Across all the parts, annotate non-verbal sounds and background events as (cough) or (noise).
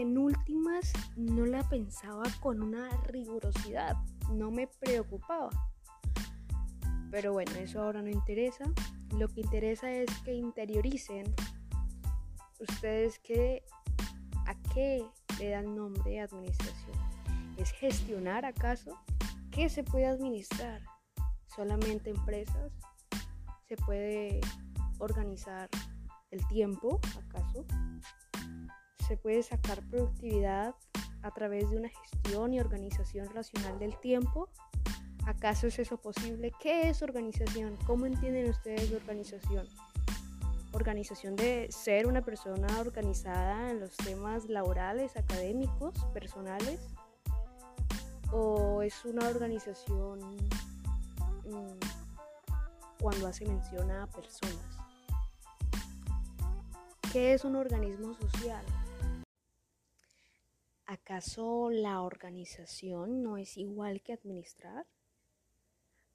en últimas no la pensaba con una rigurosidad, no me preocupaba. Pero bueno, eso ahora no interesa. Lo que interesa es que interioricen ustedes que a qué le dan nombre administración. ¿Es gestionar acaso? ¿Qué se puede administrar? ¿Solamente empresas? ¿Se puede organizar el tiempo acaso? ¿Se puede sacar productividad a través de una gestión y organización racional del tiempo? ¿Acaso es eso posible? ¿Qué es organización? ¿Cómo entienden ustedes organización? Organización de ser una persona organizada en los temas laborales, académicos, personales. ¿O es una organización mmm, cuando hace mención a personas? ¿Qué es un organismo social? ¿Acaso la organización no es igual que administrar?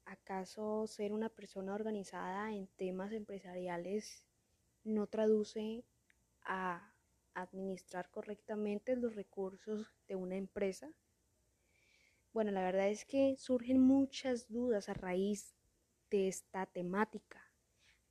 ¿Acaso ser una persona organizada en temas empresariales no traduce a administrar correctamente los recursos de una empresa? Bueno, la verdad es que surgen muchas dudas a raíz de esta temática.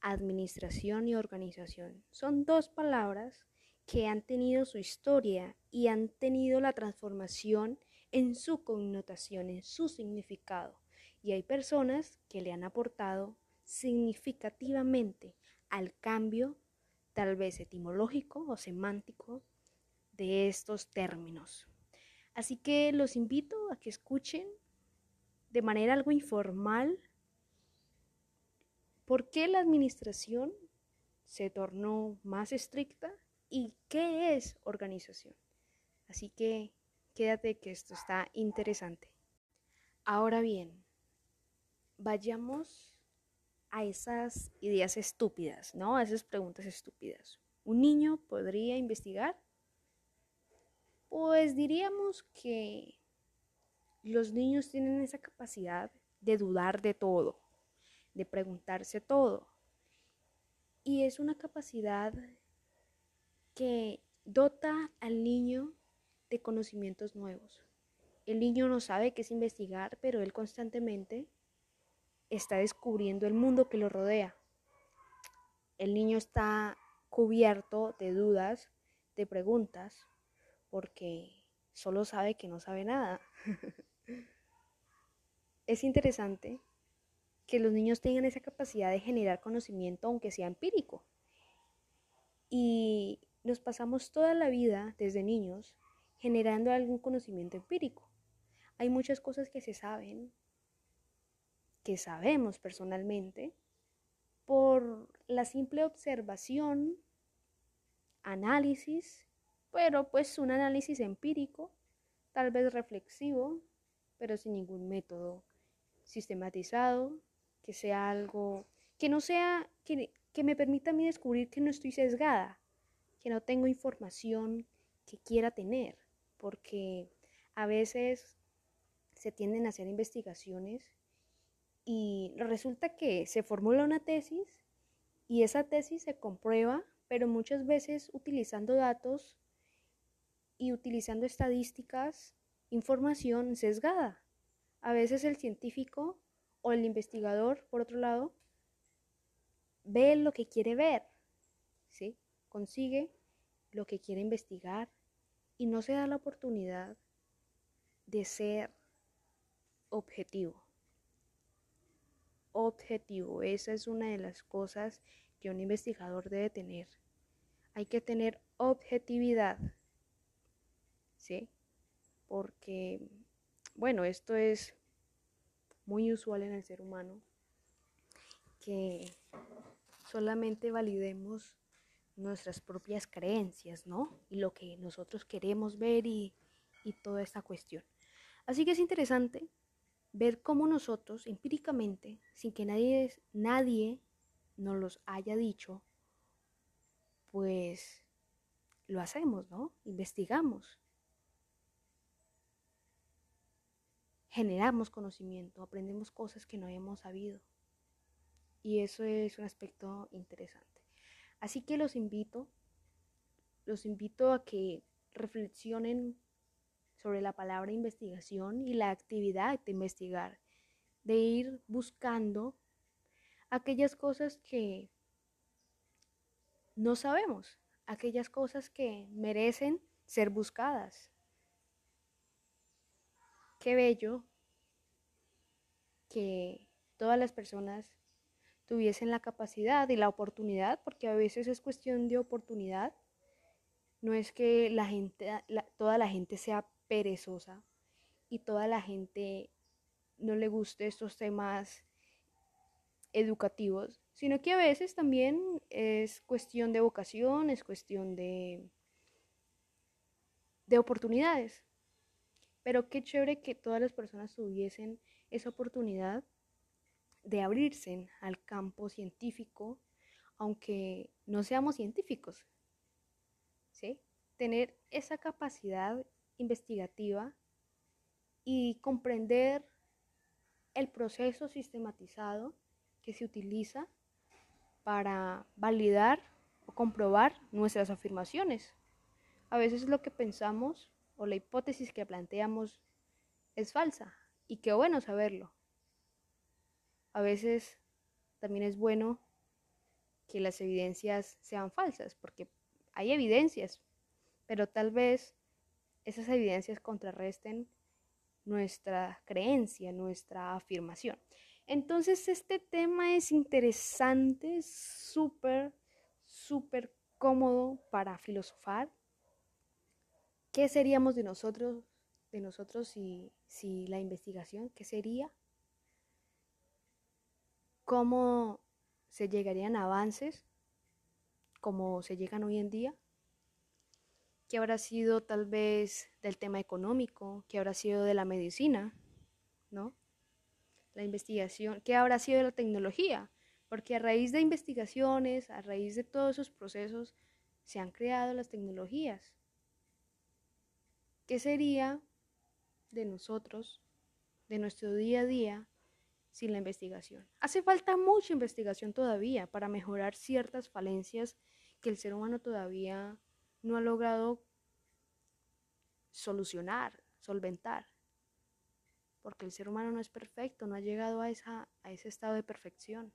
Administración y organización son dos palabras que han tenido su historia y han tenido la transformación en su connotación, en su significado. Y hay personas que le han aportado significativamente al cambio, tal vez etimológico o semántico, de estos términos. Así que los invito a que escuchen de manera algo informal por qué la administración se tornó más estricta y qué es organización. Así que quédate que esto está interesante. Ahora bien, vayamos a esas ideas estúpidas, ¿no? A esas preguntas estúpidas. ¿Un niño podría investigar? Pues diríamos que los niños tienen esa capacidad de dudar de todo, de preguntarse todo. Y es una capacidad que dota al niño de conocimientos nuevos. El niño no sabe qué es investigar, pero él constantemente está descubriendo el mundo que lo rodea. El niño está cubierto de dudas, de preguntas, porque solo sabe que no sabe nada. (laughs) es interesante que los niños tengan esa capacidad de generar conocimiento, aunque sea empírico. Y nos pasamos toda la vida desde niños generando algún conocimiento empírico. Hay muchas cosas que se saben, que sabemos personalmente, por la simple observación, análisis, pero pues un análisis empírico, tal vez reflexivo, pero sin ningún método sistematizado, que sea algo, que no sea, que, que me permita a mí descubrir que no estoy sesgada, que no tengo información que quiera tener, porque a veces se tienden a hacer investigaciones y resulta que se formula una tesis y esa tesis se comprueba, pero muchas veces utilizando datos y utilizando estadísticas, información sesgada. A veces el científico o el investigador, por otro lado, ve lo que quiere ver, ¿sí? Consigue lo que quiere investigar y no se da la oportunidad de ser objetivo. Objetivo, esa es una de las cosas que un investigador debe tener. Hay que tener objetividad, ¿sí? Porque, bueno, esto es muy usual en el ser humano, que solamente validemos nuestras propias creencias, ¿no? Y lo que nosotros queremos ver y, y toda esta cuestión. Así que es interesante ver cómo nosotros empíricamente, sin que nadie, nadie nos los haya dicho, pues lo hacemos, ¿no? Investigamos. Generamos conocimiento, aprendemos cosas que no habíamos sabido. Y eso es un aspecto interesante. Así que los invito, los invito a que reflexionen sobre la palabra investigación y la actividad de investigar, de ir buscando aquellas cosas que no sabemos, aquellas cosas que merecen ser buscadas. Qué bello que todas las personas tuviesen la capacidad y la oportunidad, porque a veces es cuestión de oportunidad. No es que la gente, toda la gente sea perezosa y toda la gente no le guste estos temas educativos, sino que a veces también es cuestión de vocación, es cuestión de, de oportunidades. Pero qué chévere que todas las personas tuviesen esa oportunidad de abrirse al campo científico, aunque no seamos científicos. ¿Sí? Tener esa capacidad investigativa y comprender el proceso sistematizado que se utiliza para validar o comprobar nuestras afirmaciones. A veces lo que pensamos o la hipótesis que planteamos es falsa y qué bueno saberlo. A veces también es bueno que las evidencias sean falsas porque hay evidencias, pero tal vez esas evidencias contrarresten nuestra creencia, nuestra afirmación. Entonces este tema es interesante, súper, súper cómodo para filosofar. ¿Qué seríamos de nosotros, de nosotros si, si la investigación, qué sería? ¿Cómo se llegarían a avances como se llegan hoy en día? ¿Qué habrá sido tal vez del tema económico? ¿Qué habrá sido de la medicina? ¿No? La investigación, ¿qué habrá sido de la tecnología? Porque a raíz de investigaciones, a raíz de todos esos procesos, se han creado las tecnologías. ¿Qué sería de nosotros, de nuestro día a día, sin la investigación? Hace falta mucha investigación todavía para mejorar ciertas falencias que el ser humano todavía no ha logrado solucionar, solventar. Porque el ser humano no es perfecto, no ha llegado a, esa, a ese estado de perfección.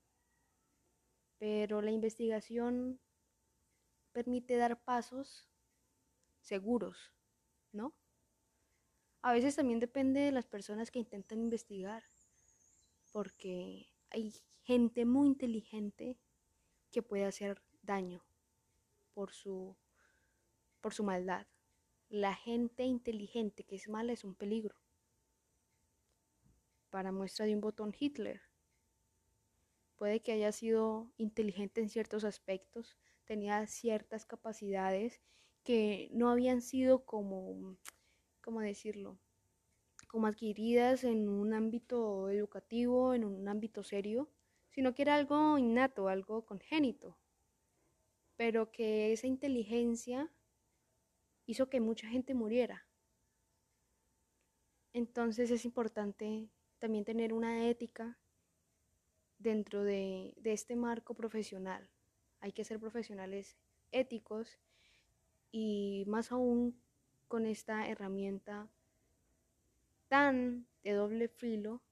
Pero la investigación permite dar pasos seguros, ¿no? A veces también depende de las personas que intentan investigar, porque hay gente muy inteligente que puede hacer daño por su por su maldad. La gente inteligente que es mala es un peligro. Para muestra de un botón Hitler. Puede que haya sido inteligente en ciertos aspectos, tenía ciertas capacidades que no habían sido como, ¿cómo decirlo? Como adquiridas en un ámbito educativo, en un ámbito serio, sino que era algo innato, algo congénito, pero que esa inteligencia hizo que mucha gente muriera. Entonces es importante también tener una ética dentro de, este marco profesional. Hay que ser profesionales éticos y más aún con esta herramienta tan de doble filo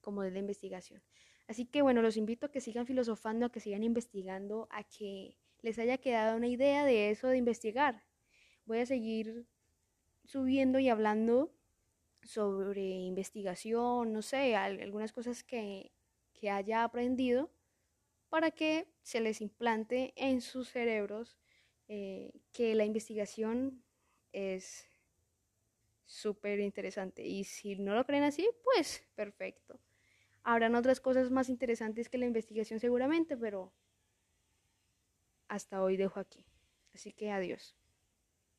como de la investigación. Así que bueno, los invito a que sigan filosofando, a que sigan investigando, a que les haya quedado una idea de eso de investigar voy a seguir subiendo y hablando sobre investigación, no sé, algunas cosas que, haya aprendido para que se les implante en sus cerebros eh, que la investigación es súper interesante. Y si no lo creen así, pues perfecto. Habrán otras cosas más interesantes que la investigación seguramente, pero hasta hoy dejo aquí. Así que adiós.